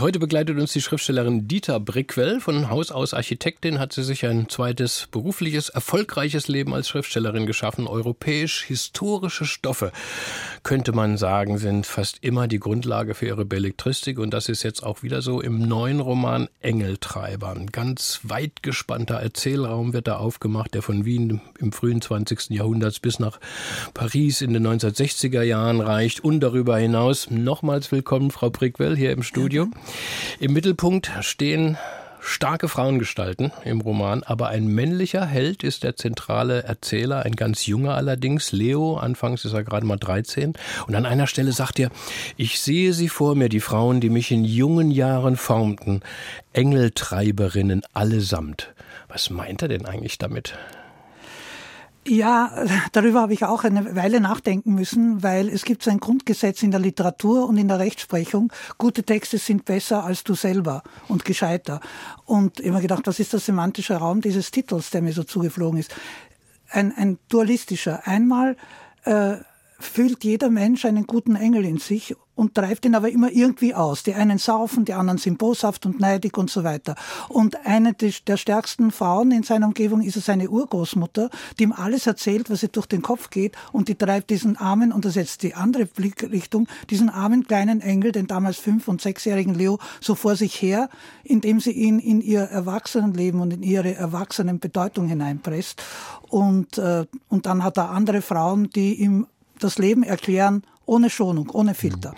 Heute begleitet uns die Schriftstellerin Dieter Brickwell. Von Haus aus Architektin hat sie sich ein zweites berufliches, erfolgreiches Leben als Schriftstellerin geschaffen. Europäisch-historische Stoffe, könnte man sagen, sind fast immer die Grundlage für ihre Belletristik. Und das ist jetzt auch wieder so im neuen Roman Engeltreiber. Ganz weit gespannter Erzählraum wird da aufgemacht, der von Wien im frühen 20. Jahrhunderts bis nach Paris in den 1960er Jahren reicht und darüber hinaus. Nochmals willkommen, Frau Brickwell, hier im Studio. Im Mittelpunkt stehen starke Frauengestalten im Roman, aber ein männlicher Held ist der zentrale Erzähler, ein ganz junger allerdings, Leo, anfangs ist er gerade mal 13 und an einer Stelle sagt er, ich sehe sie vor mir, die Frauen, die mich in jungen Jahren formten, Engeltreiberinnen allesamt. Was meint er denn eigentlich damit? Ja, darüber habe ich auch eine Weile nachdenken müssen, weil es gibt so ein Grundgesetz in der Literatur und in der Rechtsprechung. Gute Texte sind besser als du selber und gescheiter. Und immer gedacht, was ist der semantische Raum dieses Titels, der mir so zugeflogen ist? Ein, ein dualistischer. Einmal äh, fühlt jeder Mensch einen guten Engel in sich und treibt ihn aber immer irgendwie aus. Die einen saufen, die anderen sind boshaft und neidig und so weiter. Und eine der stärksten Frauen in seiner Umgebung ist seine Urgroßmutter, die ihm alles erzählt, was ihr durch den Kopf geht und die treibt diesen armen, und das ist jetzt die andere Blickrichtung, diesen armen kleinen Engel, den damals fünf- und sechsjährigen Leo, so vor sich her, indem sie ihn in ihr Erwachsenenleben und in ihre erwachsenen Bedeutung hineinpresst. Und, äh, und dann hat er andere Frauen, die ihm das Leben erklären ohne Schonung, ohne Filter. Mhm.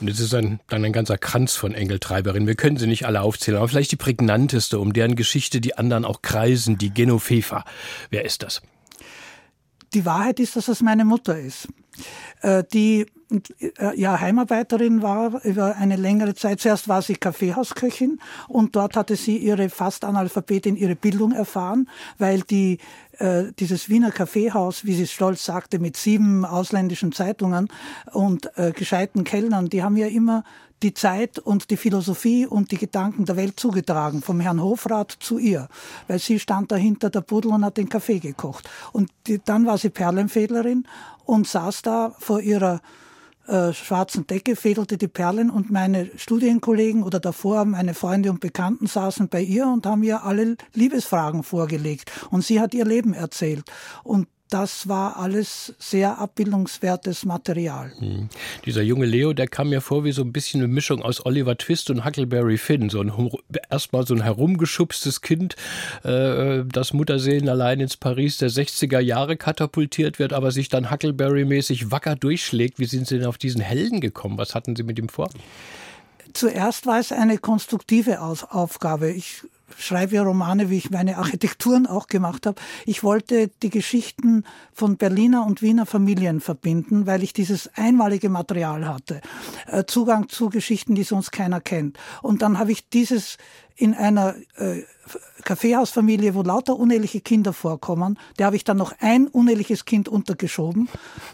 Und es ist ein, dann ein ganzer Kranz von Engeltreiberinnen. Wir können sie nicht alle aufzählen, aber vielleicht die prägnanteste, um deren Geschichte die anderen auch kreisen, die Genoveva. Wer ist das? Die Wahrheit ist, dass es meine Mutter ist, äh, die äh, ja, Heimarbeiterin war über eine längere Zeit. Zuerst war sie Kaffeehausköchin und dort hatte sie ihre fast Analphabetin ihre Bildung erfahren, weil die äh, dieses Wiener Kaffeehaus, wie sie stolz sagte, mit sieben ausländischen Zeitungen und äh, gescheiten Kellnern, die haben ja immer die Zeit und die Philosophie und die Gedanken der Welt zugetragen, vom Herrn Hofrat zu ihr, weil sie stand dahinter der Pudel und hat den Kaffee gekocht. Und die, dann war sie Perlenfädlerin und saß da vor ihrer äh, schwarzen Decke, fädelte die Perlen und meine Studienkollegen oder davor meine Freunde und Bekannten saßen bei ihr und haben ihr alle Liebesfragen vorgelegt. Und sie hat ihr Leben erzählt. Und das war alles sehr abbildungswertes Material. Hm. Dieser junge Leo, der kam mir vor wie so ein bisschen eine Mischung aus Oliver Twist und Huckleberry Finn. So ein erstmal so ein herumgeschubstes Kind, äh, das Mutterseelen allein ins Paris der 60er Jahre katapultiert wird, aber sich dann Huckleberry-mäßig wacker durchschlägt. Wie sind Sie denn auf diesen Helden gekommen? Was hatten Sie mit ihm vor? Zuerst war es eine konstruktive Aufgabe. Ich schreibe ja Romane, wie ich meine Architekturen auch gemacht habe. Ich wollte die Geschichten von Berliner und Wiener Familien verbinden, weil ich dieses einmalige Material hatte. Äh, Zugang zu Geschichten, die sonst keiner kennt. Und dann habe ich dieses in einer äh, Kaffeehausfamilie, wo lauter uneheliche Kinder vorkommen. Der habe ich dann noch ein uneheliches Kind untergeschoben,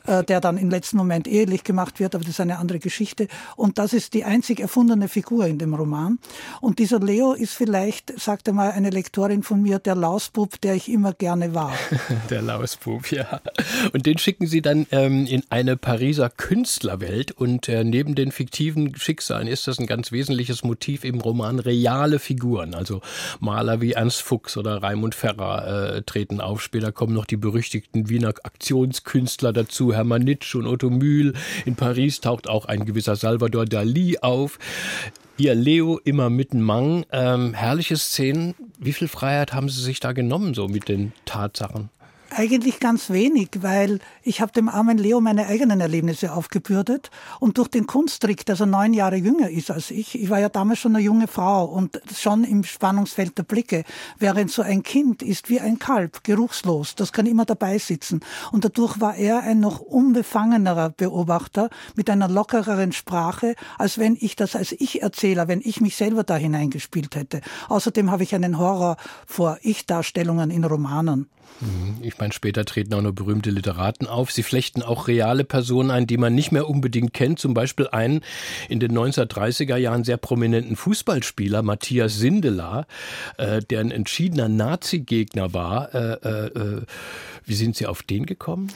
äh, der dann im letzten Moment ehelich gemacht wird, aber das ist eine andere Geschichte. Und das ist die einzig erfundene Figur in dem Roman. Und dieser Leo ist vielleicht, sagte mal eine Lektorin von mir, der Lausbub, der ich immer gerne war. der Lausbub, ja. Und den schicken Sie dann ähm, in eine Pariser Künstlerwelt. Und äh, neben den fiktiven Schicksalen ist das ein ganz wesentliches Motiv im Roman reale Figuren. Also Maler wie Ernst Fuchs oder Raimund Ferrer äh, treten auf. Später kommen noch die berüchtigten Wiener Aktionskünstler dazu, Hermann Nitsch und Otto Mühl. In Paris taucht auch ein gewisser Salvador Dali auf. Ihr Leo immer mitten Mang. Ähm, herrliche Szenen. Wie viel Freiheit haben Sie sich da genommen, so mit den Tatsachen? Eigentlich ganz wenig, weil ich habe dem armen Leo meine eigenen Erlebnisse aufgebürdet und durch den Kunsttrick, dass er neun Jahre jünger ist als ich, ich war ja damals schon eine junge Frau und schon im Spannungsfeld der Blicke, während so ein Kind ist wie ein Kalb, geruchslos, das kann immer dabei sitzen und dadurch war er ein noch unbefangenerer Beobachter mit einer lockereren Sprache, als wenn ich das als Ich-Erzähler, wenn ich mich selber da hineingespielt hätte. Außerdem habe ich einen Horror vor Ich-Darstellungen in Romanen. Mhm. Ich meine, später treten auch noch berühmte Literaten auf. Sie flechten auch reale Personen ein, die man nicht mehr unbedingt kennt. Zum Beispiel einen in den 1930er Jahren sehr prominenten Fußballspieler, Matthias Sindelar, äh, der ein entschiedener Nazi-Gegner war. Äh, äh, äh, wie sind Sie auf den gekommen?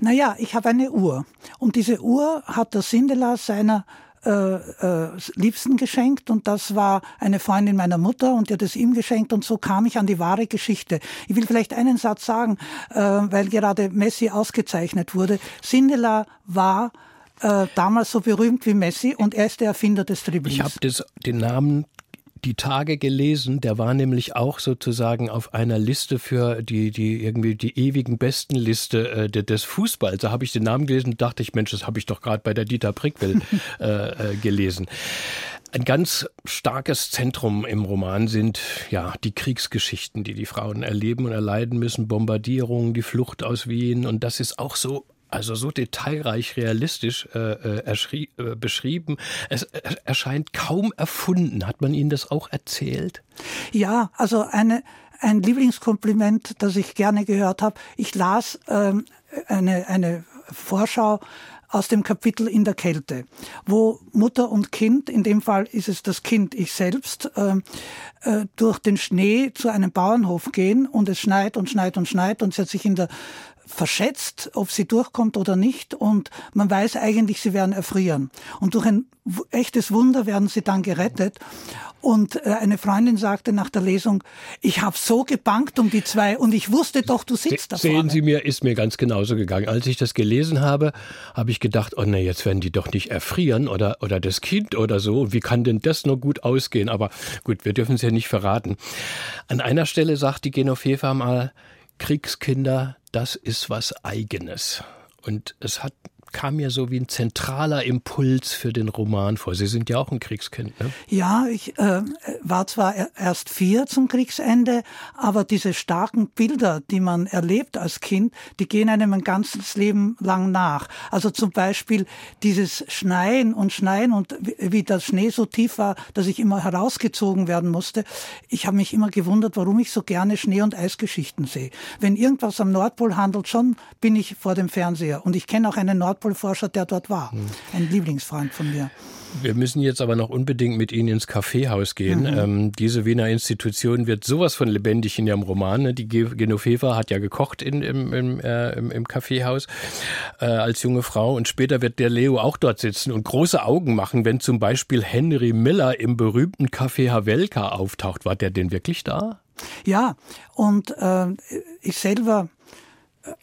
Naja, ich habe eine Uhr. Und diese Uhr hat der Sindelar seiner äh, äh, Liebsten geschenkt und das war eine Freundin meiner Mutter und die hat es ihm geschenkt und so kam ich an die wahre Geschichte. Ich will vielleicht einen Satz sagen, äh, weil gerade Messi ausgezeichnet wurde. Sindela war äh, damals so berühmt wie Messi und er ist der Erfinder des Dribblings. Ich habe den Namen die Tage gelesen, der war nämlich auch sozusagen auf einer Liste für die, die irgendwie die ewigen besten Liste äh, des Fußballs. Da habe ich den Namen gelesen und dachte ich, Mensch, das habe ich doch gerade bei der Dieter Prickwell äh, äh, gelesen. Ein ganz starkes Zentrum im Roman sind ja die Kriegsgeschichten, die die Frauen erleben und erleiden müssen, Bombardierungen, die Flucht aus Wien und das ist auch so also so detailreich realistisch äh, äh, äh, beschrieben. Es äh, erscheint kaum erfunden. Hat man Ihnen das auch erzählt? Ja, also eine, ein Lieblingskompliment, das ich gerne gehört habe. Ich las ähm, eine, eine Vorschau aus dem Kapitel in der Kälte, wo Mutter und Kind, in dem Fall ist es das Kind, ich selbst, äh, äh, durch den Schnee zu einem Bauernhof gehen und es schneit und schneit und schneit und sie hat sich in der verschätzt, ob sie durchkommt oder nicht. Und man weiß eigentlich, sie werden erfrieren. Und durch ein echtes Wunder werden sie dann gerettet. Und äh, eine Freundin sagte nach der Lesung, ich habe so gebankt um die zwei und ich wusste doch, du sitzt da Sehen vorne. Sie mir, ist mir ganz genauso gegangen. Als ich das gelesen habe, habe ich gedacht, oh ne, jetzt werden die doch nicht erfrieren oder, oder das Kind oder so. Wie kann denn das nur gut ausgehen? Aber gut, wir dürfen es ja nicht verraten. An einer Stelle sagt die Genoveva mal, Kriegskinder, das ist was eigenes. Und es hat kam mir so wie ein zentraler Impuls für den Roman vor. Sie sind ja auch ein Kriegskind, ne? Ja, ich äh, war zwar erst vier zum Kriegsende, aber diese starken Bilder, die man erlebt als Kind, die gehen einem ein ganzes Leben lang nach. Also zum Beispiel dieses Schneien und Schneien und wie das Schnee so tief war, dass ich immer herausgezogen werden musste. Ich habe mich immer gewundert, warum ich so gerne Schnee- und Eisgeschichten sehe. Wenn irgendwas am Nordpol handelt, schon bin ich vor dem Fernseher. Und ich kenne auch einen Nordpol Nordpolforscher, der dort war. Mhm. Ein Lieblingsfreund von mir. Wir müssen jetzt aber noch unbedingt mit Ihnen ins Kaffeehaus gehen. Mhm. Ähm, diese Wiener Institution wird sowas von lebendig in Ihrem Roman. Ne? Die Genoveva hat ja gekocht in, im, im, äh, im, im Kaffeehaus äh, als junge Frau und später wird der Leo auch dort sitzen und große Augen machen, wenn zum Beispiel Henry Miller im berühmten Café Havelka auftaucht. War der denn wirklich da? Ja, und äh, ich selber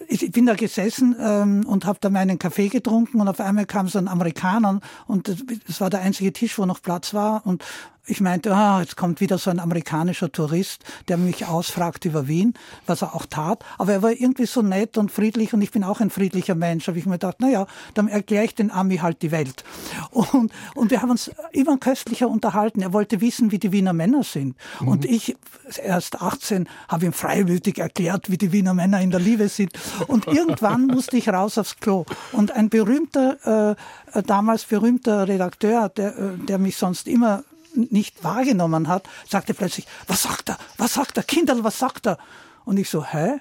ich bin da gesessen ähm, und habe da meinen Kaffee getrunken und auf einmal kam so ein Amerikaner und das war der einzige Tisch, wo noch Platz war und ich meinte, ah, jetzt kommt wieder so ein amerikanischer Tourist, der mich ausfragt über Wien, was er auch tat. Aber er war irgendwie so nett und friedlich und ich bin auch ein friedlicher Mensch. Habe ich mir gedacht, na ja, dann erkläre ich den Ami halt die Welt. Und, und wir haben uns immer köstlicher unterhalten. Er wollte wissen, wie die Wiener Männer sind. Mhm. Und ich, erst 18, habe ihm freiwillig erklärt, wie die Wiener Männer in der Liebe sind. Und irgendwann musste ich raus aufs Klo. Und ein berühmter, äh, damals berühmter Redakteur, der, äh, der mich sonst immer nicht wahrgenommen hat, sagte plötzlich, was sagt er? Was sagt er? Kinderl, was sagt er? Und ich so, hä?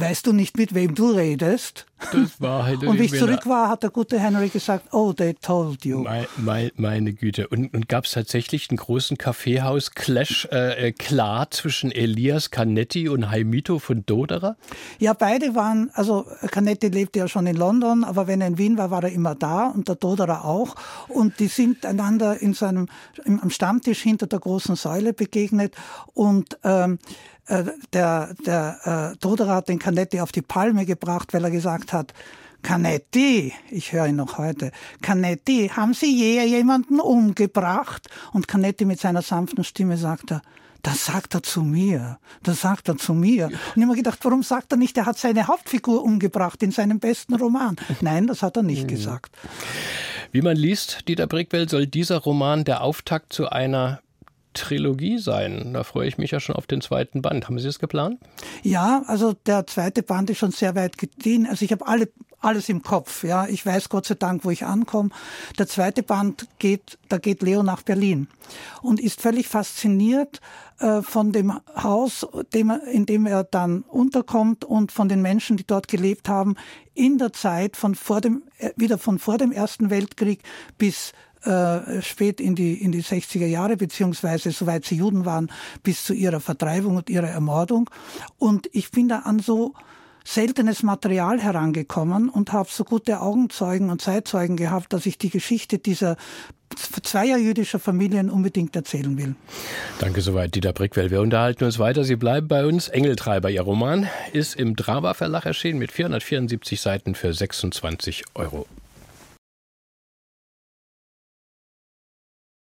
Weißt du nicht, mit wem du redest? Das war halt Und wie ich zurück war, hat der gute Henry gesagt, oh, they told you. Meine, meine, meine Güte. Und, und gab es tatsächlich einen großen Kaffeehaus-Clash äh, äh, klar zwischen Elias Canetti und Haimito von Doderer? Ja, beide waren, also Canetti lebte ja schon in London, aber wenn er in Wien war, war er immer da und der Doderer auch. Und die sind einander in seinem, am Stammtisch hinter der großen Säule begegnet und ähm, äh, der, der äh, Doderer hat den Canetti auf die Palme gebracht, weil er gesagt hat, Canetti, ich höre ihn noch heute, Canetti, haben Sie je jemanden umgebracht? Und Canetti mit seiner sanften Stimme sagt er, das sagt er zu mir, das sagt er zu mir. Und ich habe mir gedacht, warum sagt er nicht, er hat seine Hauptfigur umgebracht in seinem besten Roman? Nein, das hat er nicht mhm. gesagt. Wie man liest, Dieter Brickwell, soll dieser Roman der Auftakt zu einer Trilogie sein. Da freue ich mich ja schon auf den zweiten Band. Haben Sie es geplant? Ja, also der zweite Band ist schon sehr weit gediehen. Also ich habe alle alles im Kopf. Ja, ich weiß Gott sei Dank, wo ich ankomme. Der zweite Band geht, da geht Leo nach Berlin und ist völlig fasziniert äh, von dem Haus, in dem er dann unterkommt und von den Menschen, die dort gelebt haben, in der Zeit von vor dem, äh, wieder von vor dem Ersten Weltkrieg bis äh, spät in die, in die 60er Jahre, beziehungsweise soweit sie Juden waren, bis zu ihrer Vertreibung und ihrer Ermordung. Und ich bin da an so seltenes Material herangekommen und habe so gute Augenzeugen und Zeitzeugen gehabt, dass ich die Geschichte dieser zweier jüdischer Familien unbedingt erzählen will. Danke soweit, Dieter Brickwell. Wir unterhalten uns weiter. Sie bleiben bei uns. Engeltreiber, Ihr Roman ist im Drama Verlag erschienen mit 474 Seiten für 26 Euro.